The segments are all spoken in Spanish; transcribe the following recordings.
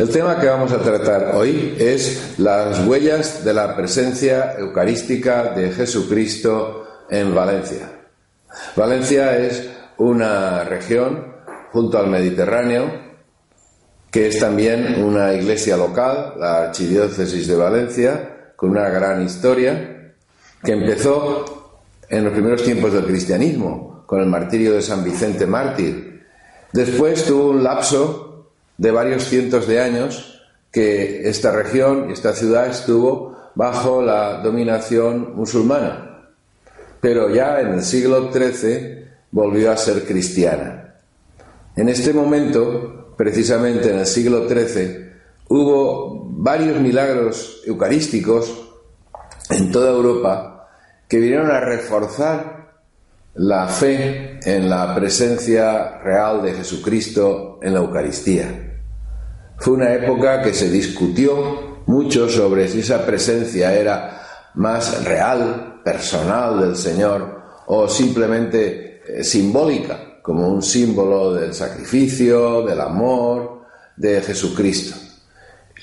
El tema que vamos a tratar hoy es las huellas de la presencia eucarística de Jesucristo en Valencia. Valencia es una región junto al Mediterráneo que es también una iglesia local, la Archidiócesis de Valencia, con una gran historia, que empezó en los primeros tiempos del cristianismo, con el martirio de San Vicente Mártir. Después tuvo un lapso de varios cientos de años que esta región y esta ciudad estuvo bajo la dominación musulmana. Pero ya en el siglo XIII volvió a ser cristiana. En este momento, precisamente en el siglo XIII, hubo varios milagros eucarísticos en toda Europa que vinieron a reforzar la fe en la presencia real de Jesucristo en la Eucaristía. Fue una época que se discutió mucho sobre si esa presencia era más real, personal del Señor o simplemente eh, simbólica, como un símbolo del sacrificio, del amor de Jesucristo.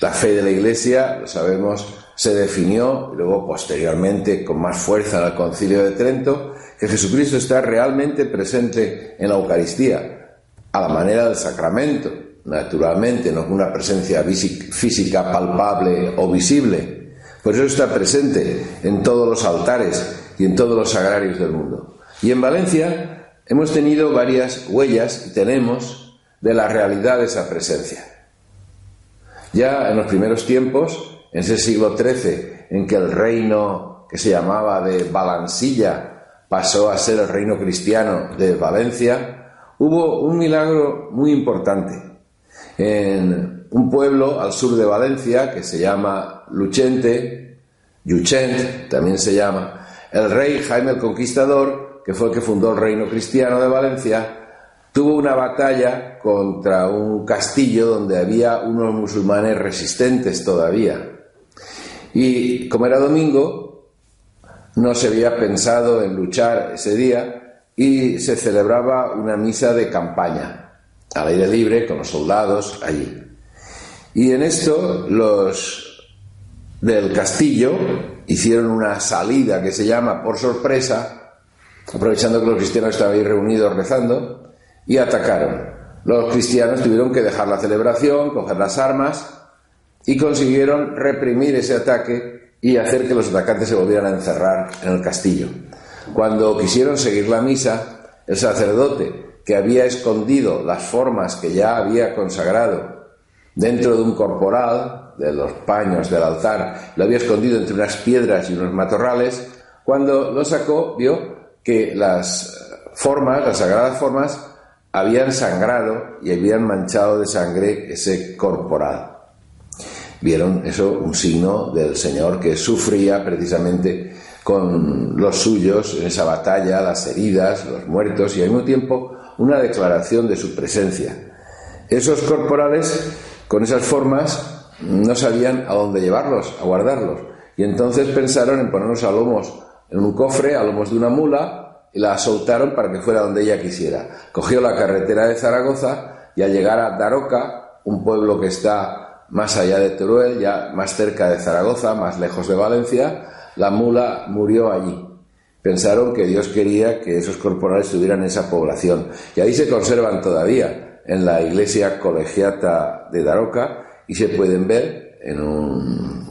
La fe de la Iglesia, lo sabemos, se definió, luego posteriormente con más fuerza en el Concilio de Trento, que Jesucristo está realmente presente en la Eucaristía, a la manera del sacramento, naturalmente, no con una presencia física palpable o visible. Por eso está presente en todos los altares y en todos los sagrarios del mundo. Y en Valencia hemos tenido varias huellas y tenemos de la realidad de esa presencia. Ya en los primeros tiempos, en ese siglo XIII, en que el reino que se llamaba de Balansilla pasó a ser el reino cristiano de Valencia, hubo un milagro muy importante en un pueblo al sur de Valencia que se llama Luchente, Yuchent también se llama, el rey Jaime el Conquistador, que fue el que fundó el reino cristiano de Valencia, tuvo una batalla contra un castillo donde había unos musulmanes resistentes todavía. Y como era domingo, no se había pensado en luchar ese día y se celebraba una misa de campaña al aire libre con los soldados allí. Y en esto los del castillo hicieron una salida que se llama por sorpresa, aprovechando que los cristianos estaban ahí reunidos rezando, y atacaron. Los cristianos tuvieron que dejar la celebración, coger las armas y consiguieron reprimir ese ataque y hacer que los atacantes se volvieran a encerrar en el castillo. Cuando quisieron seguir la misa, el sacerdote que había escondido las formas que ya había consagrado dentro de un corporal, de los paños del altar, lo había escondido entre unas piedras y unos matorrales, cuando lo sacó vio que las formas, las sagradas formas, habían sangrado y habían manchado de sangre ese corporal. Vieron eso un signo del Señor que sufría precisamente con los suyos en esa batalla, las heridas, los muertos y al mismo tiempo una declaración de su presencia. Esos corporales, con esas formas, no sabían a dónde llevarlos, a guardarlos. Y entonces pensaron en ponerlos a lomos, en un cofre, a lomos de una mula, y la soltaron para que fuera donde ella quisiera. Cogió la carretera de Zaragoza y al llegar a Daroca, un pueblo que está más allá de Teruel, ya más cerca de Zaragoza, más lejos de Valencia, la mula murió allí. Pensaron que Dios quería que esos corporales estuvieran en esa población. Y ahí se conservan todavía, en la iglesia colegiata de Daroca, y se pueden ver en un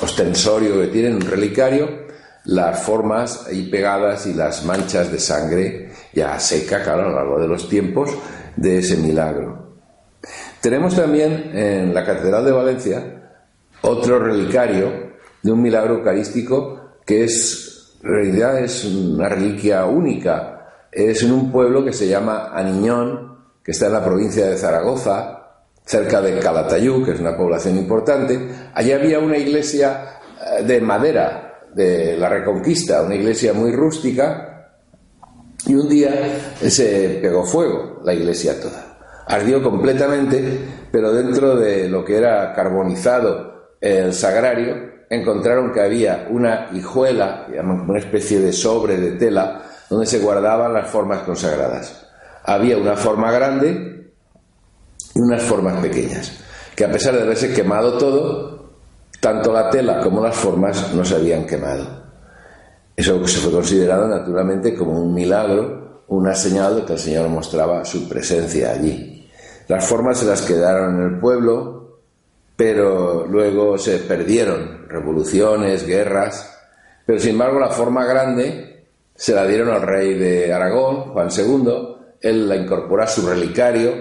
ostensorio que tienen, un relicario, las formas ahí pegadas y las manchas de sangre ya seca, claro, a lo largo de los tiempos, de ese milagro. Tenemos también en la Catedral de Valencia otro relicario de un milagro eucarístico que es realidad es una reliquia única. Es en un pueblo que se llama Aniñón, que está en la provincia de Zaragoza, cerca de Calatayú, que es una población importante. Allí había una iglesia eh, de madera de la Reconquista, una iglesia muy rústica, y un día se pegó fuego la iglesia toda. Ardió completamente, pero dentro de lo que era carbonizado el sagrario, encontraron que había una hijuela, una especie de sobre de tela, donde se guardaban las formas consagradas. Había una forma grande y unas formas pequeñas. que a pesar de haberse quemado todo, tanto la tela como las formas no se habían quemado. Eso se fue considerado naturalmente como un milagro, una señal de que el Señor mostraba su presencia allí. Las formas se las quedaron en el pueblo, pero luego se perdieron revoluciones, guerras, pero sin embargo la forma grande se la dieron al rey de Aragón, Juan II, él la incorporó a su relicario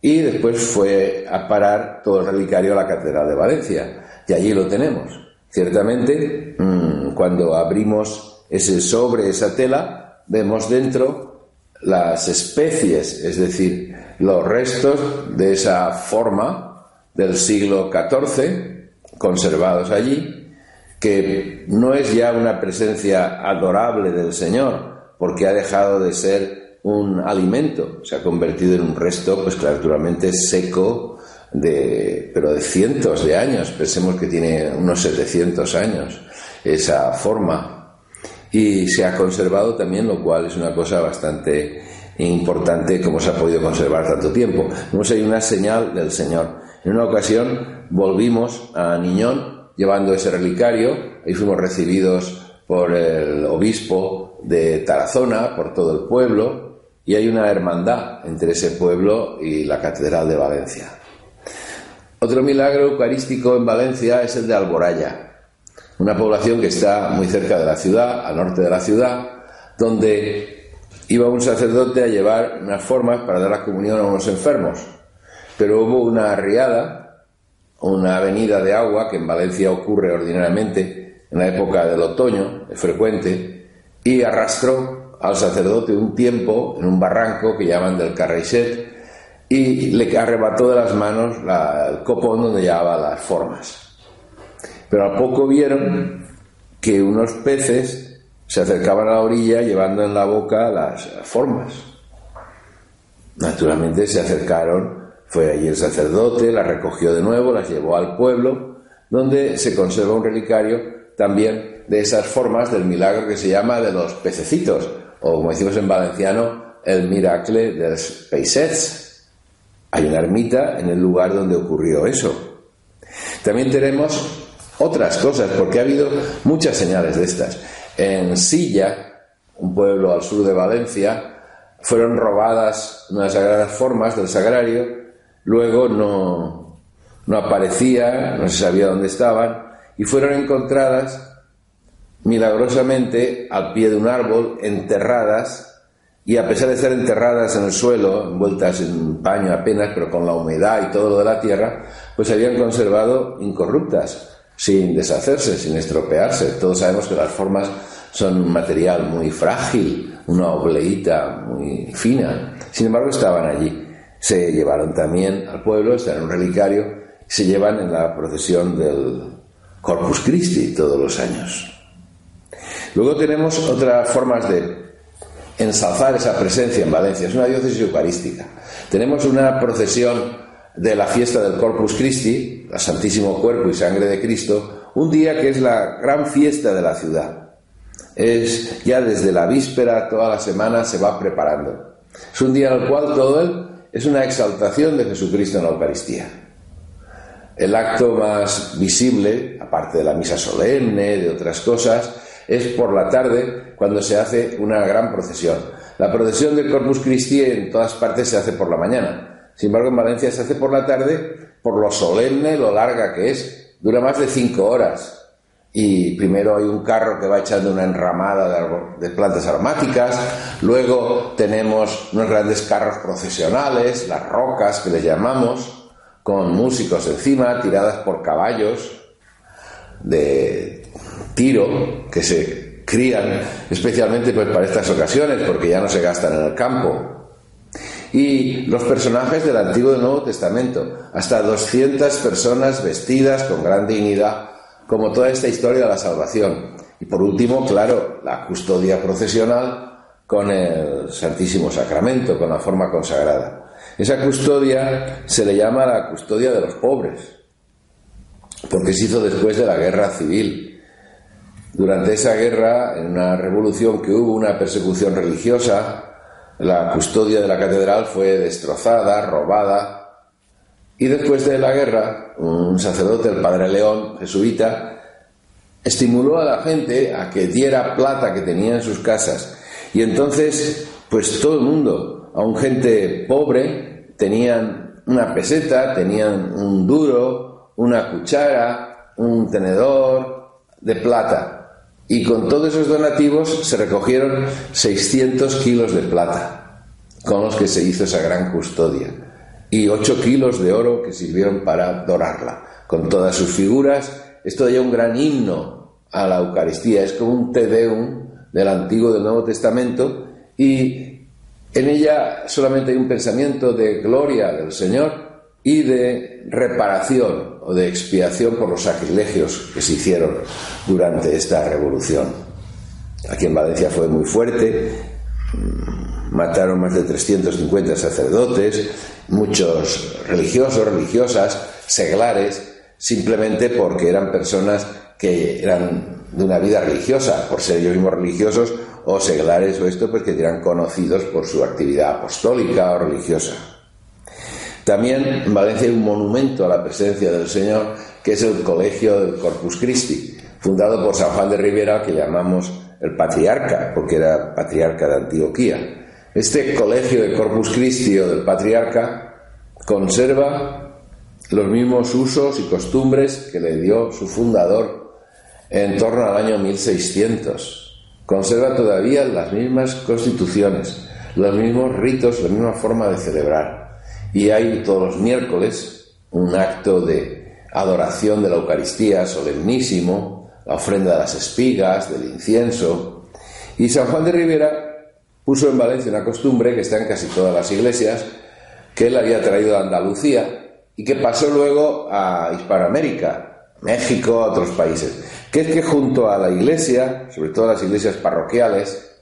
y después fue a parar todo el relicario a la Catedral de Valencia. Y allí lo tenemos. Ciertamente, mm, cuando abrimos ese sobre, esa tela, vemos dentro las especies, es decir, los restos de esa forma del siglo XIV conservados allí, que no es ya una presencia adorable del Señor, porque ha dejado de ser un alimento, se ha convertido en un resto, pues naturalmente seco, de, pero de cientos de años, pensemos que tiene unos 700 años esa forma, y se ha conservado también, lo cual es una cosa bastante importante como se ha podido conservar tanto tiempo. Vemos hay una señal del Señor. En una ocasión volvimos a Niñón llevando ese relicario, y fuimos recibidos por el obispo de Tarazona, por todo el pueblo, y hay una hermandad entre ese pueblo y la Catedral de Valencia. Otro milagro eucarístico en Valencia es el de Alboraya, una población que está muy cerca de la ciudad, al norte de la ciudad, donde iba un sacerdote a llevar unas formas para dar la comunión a unos enfermos. Pero hubo una riada, una avenida de agua, que en Valencia ocurre ordinariamente en la época del otoño, es frecuente, y arrastró al sacerdote un tiempo en un barranco que llaman del Carreixet y le arrebató de las manos el copón donde llevaba las formas. Pero a poco vieron que unos peces se acercaban a la orilla llevando en la boca las formas. Naturalmente se acercaron, fue allí el sacerdote, las recogió de nuevo, las llevó al pueblo, donde se conserva un relicario también de esas formas del milagro que se llama de los pececitos, o como decimos en valenciano, el miracle de los peixets. Hay una ermita en el lugar donde ocurrió eso. También tenemos otras cosas, porque ha habido muchas señales de estas. En Silla, un pueblo al sur de Valencia, fueron robadas unas sagradas formas del sagrario, luego no, no aparecía, no se sabía dónde estaban, y fueron encontradas milagrosamente al pie de un árbol, enterradas, y a pesar de estar enterradas en el suelo, envueltas en paño apenas, pero con la humedad y todo lo de la tierra, pues se habían conservado incorruptas, sin deshacerse, sin estropearse. Todos sabemos que las formas son un material muy frágil, una obleíta muy fina. Sin embargo, estaban allí. Se llevaron también al pueblo, están en un relicario, se llevan en la procesión del Corpus Christi todos los años. Luego tenemos otras formas de ensalzar esa presencia en Valencia. Es una diócesis eucarística. Tenemos una procesión de la fiesta del Corpus Christi, el Santísimo Cuerpo y Sangre de Cristo, un día que es la gran fiesta de la ciudad. Es ya desde la víspera, toda la semana se va preparando. Es un día en el cual todo él es una exaltación de Jesucristo en la Eucaristía. El acto más visible, aparte de la misa solemne, de otras cosas, es por la tarde cuando se hace una gran procesión. La procesión del Corpus Christi en todas partes se hace por la mañana. Sin embargo, en Valencia se hace por la tarde por lo solemne, lo larga que es. Dura más de cinco horas. Y primero hay un carro que va echando una enramada de, plantas aromáticas, luego tenemos unos grandes carros procesionales, las rocas que les llamamos, con músicos encima, tiradas por caballos de tiro que se crían especialmente pues, para estas ocasiones porque ya no se gastan en el campo. Y los personajes del Antiguo y Nuevo Testamento, hasta 200 personas vestidas con gran dignidad, como toda esta historia de la salvación. Y por último, claro, la custodia procesional con el Santísimo Sacramento, con la forma consagrada. Esa custodia se le llama la custodia de los pobres, porque se hizo después de la guerra civil durante esa guerra, en una revolución que hubo, una persecución religiosa, la custodia de la catedral fue destrozada, robada, Y después de la guerra, un sacerdote, el padre León, jesuita, estimuló a la gente a que diera plata que tenía en sus casas. Y entonces, pues todo el mundo, aun gente pobre, tenían una peseta, tenían un duro, una cuchara, un tenedor de plata. Y con todos esos donativos se recogieron 600 kilos de plata, con los que se hizo esa gran custodia. Y 8 kilos de oro que sirvieron para dorarla, con todas sus figuras esto ya un gran himno a la Eucaristía, es como un Te Deum del Antiguo y del Nuevo Testamento y en ella solamente hay un pensamiento de gloria del Señor y de reparación o de expiación por los sacrilegios que se hicieron durante esta revolución. Aquí en Valencia fue muy fuerte, mataron más de 350 sacerdotes, muchos religiosos, religiosas, seglares, simplemente porque eran personas que eran de una vida religiosa, por ser ellos mismos religiosos, o seglares o esto, pues que eran conocidos por su actividad apostólica o religiosa. También en Valencia hay un monumento a la presencia del Señor, que es el Colegio del Corpus Christi, fundado por San Juan de Rivera, que llamamos el patriarca, porque era patriarca de Antioquía. Este colegio de Corpus Christi o del patriarca conserva los mismos usos y costumbres que le dio su fundador en torno al año 1600. Conserva todavía las mismas constituciones, los mismos ritos, la misma forma de celebrar. Y hay todos los miércoles un acto de adoración de la Eucaristía solemnísimo, la ofrenda de las espigas, del incienso. Y San Juan de Rivera puso en Valencia una costumbre que está en casi todas las iglesias, que él había traído de Andalucía, y que pasó luego a Hispanoamérica, México, a otros países, que es que junto a la iglesia, sobre todo las iglesias parroquiales,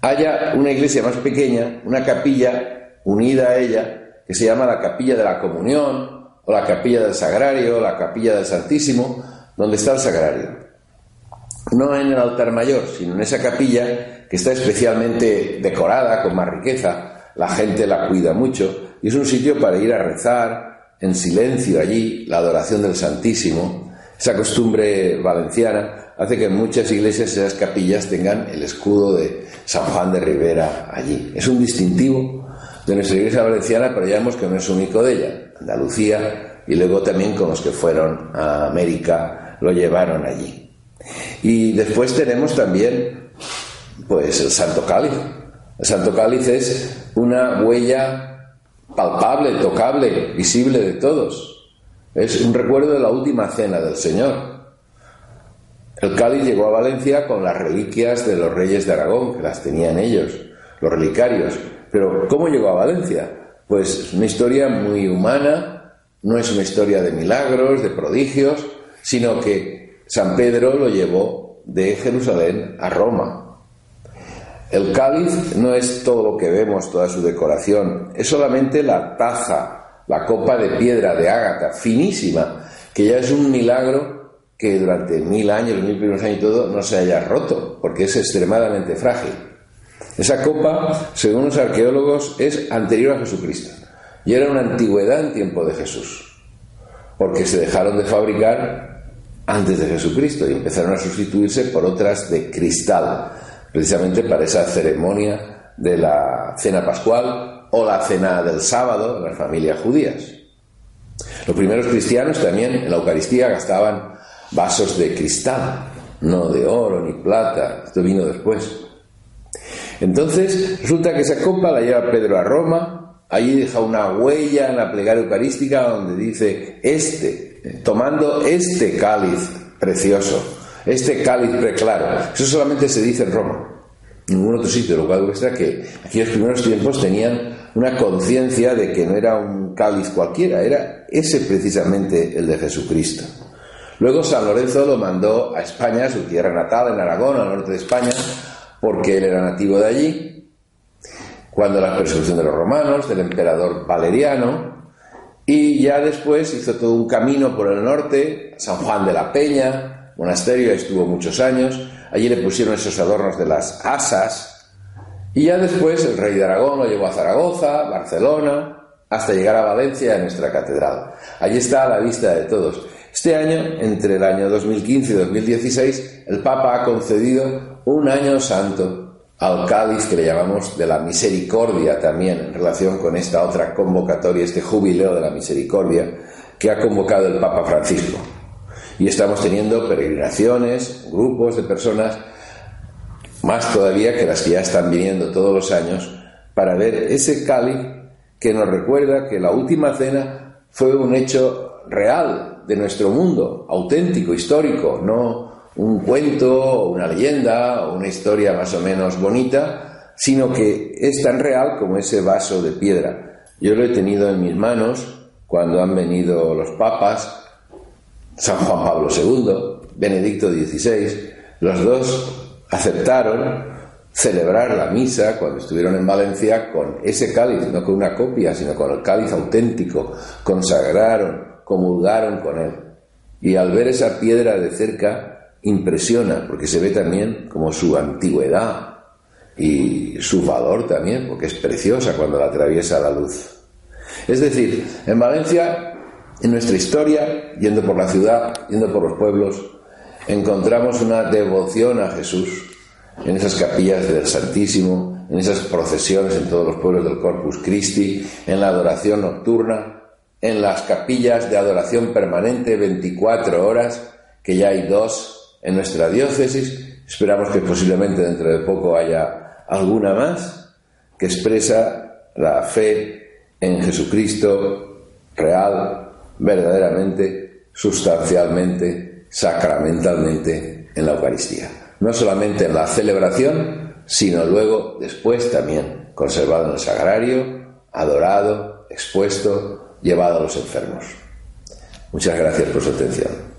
haya una iglesia más pequeña, una capilla unida a ella, que se llama la capilla de la comunión, o la capilla del sagrario, o la capilla del Santísimo, donde está el sagrario. No en el altar mayor, sino en esa capilla que está especialmente decorada, con más riqueza, la gente la cuida mucho, y es un sitio para ir a rezar, en silencio allí la adoración del Santísimo, esa costumbre valenciana hace que en muchas iglesias esas capillas tengan el escudo de San Juan de Rivera allí. Es un distintivo de nuestra iglesia valenciana, pero ya vemos que no es único de ella. Andalucía y luego también con los que fueron a América lo llevaron allí. Y después tenemos también pues el Santo Cáliz. El Santo Cáliz es una huella palpable, tocable, visible de todos. Es un recuerdo de la última cena del Señor. El cáliz llegó a Valencia con las reliquias de los reyes de Aragón, que las tenían ellos, los relicarios. Pero ¿cómo llegó a Valencia? Pues es una historia muy humana, no es una historia de milagros, de prodigios, sino que San Pedro lo llevó de Jerusalén a Roma. El cáliz no es todo lo que vemos, toda su decoración, es solamente la taza, la copa de piedra de ágata, finísima, que ya es un milagro que durante mil años, mil primeros años y todo, no se haya roto, porque es extremadamente frágil. Esa copa, según los arqueólogos, es anterior a Jesucristo y era una antigüedad en tiempo de Jesús, porque se dejaron de fabricar antes de Jesucristo y empezaron a sustituirse por otras de cristal precisamente para esa ceremonia de la cena pascual o la cena del sábado en las familias judías. Los primeros cristianos también en la Eucaristía gastaban vasos de cristal, no de oro ni plata, esto vino después. Entonces, resulta que esa copa la lleva Pedro a Roma, allí deja una huella en la plegaria eucarística donde dice, este, tomando este cáliz precioso, este cáliz preclaro. Eso solamente se dice en Roma. Ningún otro sitio, lo cual muestra que aquellos primeros tiempos tenían una conciencia de que no era un cáliz cualquiera, era ese precisamente el de Jesucristo. Luego San Lorenzo lo mandó a España, su tierra natal, en Aragón, al norte de España, porque él era nativo de allí, cuando la persecución de los romanos, del emperador Valeriano, y ya después hizo todo un camino por el norte, San Juan de la Peña, monasterio, estuvo muchos años, allí le pusieron esos adornos de las asas, y ya después el rey de Aragón lo llevó a Zaragoza, Barcelona, hasta llegar a Valencia, a nuestra catedral. Allí está a la vista de todos. Este año, entre el año 2015 y 2016, el Papa ha concedido un año santo al cáliz que le llamamos de la misericordia también en relación con esta otra convocatoria, este jubileo de la misericordia que ha convocado el Papa Francisco. Y estamos teniendo peregrinaciones, grupos de personas, más todavía que las que ya están viniendo todos los años, para ver ese cáliz que nos recuerda que la última cena fue un hecho real, de nuestro mundo, auténtico, histórico, no un cuento, una leyenda, una historia más o menos bonita, sino que es tan real como ese vaso de piedra. Yo lo he tenido en mis manos cuando han venido los papas, San Juan Pablo II, Benedicto XVI, los dos aceptaron celebrar la misa cuando estuvieron en Valencia con ese cáliz, no con una copia, sino con el cáliz auténtico, consagraron, comulgaron con él. Y al ver esa piedra de cerca, impresiona, porque se ve también como su antigüedad y su valor también, porque es preciosa cuando la atraviesa la luz. Es decir, en Valencia, en nuestra historia, yendo por la ciudad, yendo por los pueblos, encontramos una devoción a Jesús en esas capillas del Santísimo, en esas procesiones en todos los pueblos del Corpus Christi, en la adoración nocturna, en las capillas de adoración permanente 24 horas, que ya hay dos en nuestra diócesis. Esperamos que posiblemente dentro de poco haya alguna más que expresa la fe en Jesucristo real, verdaderamente, sustancialmente, sacramentalmente en la Eucaristía. No solamente en la celebración, sino luego, después también, conservado en el sagrario, adorado, expuesto, llevado a los enfermos. Muchas gracias por su atención.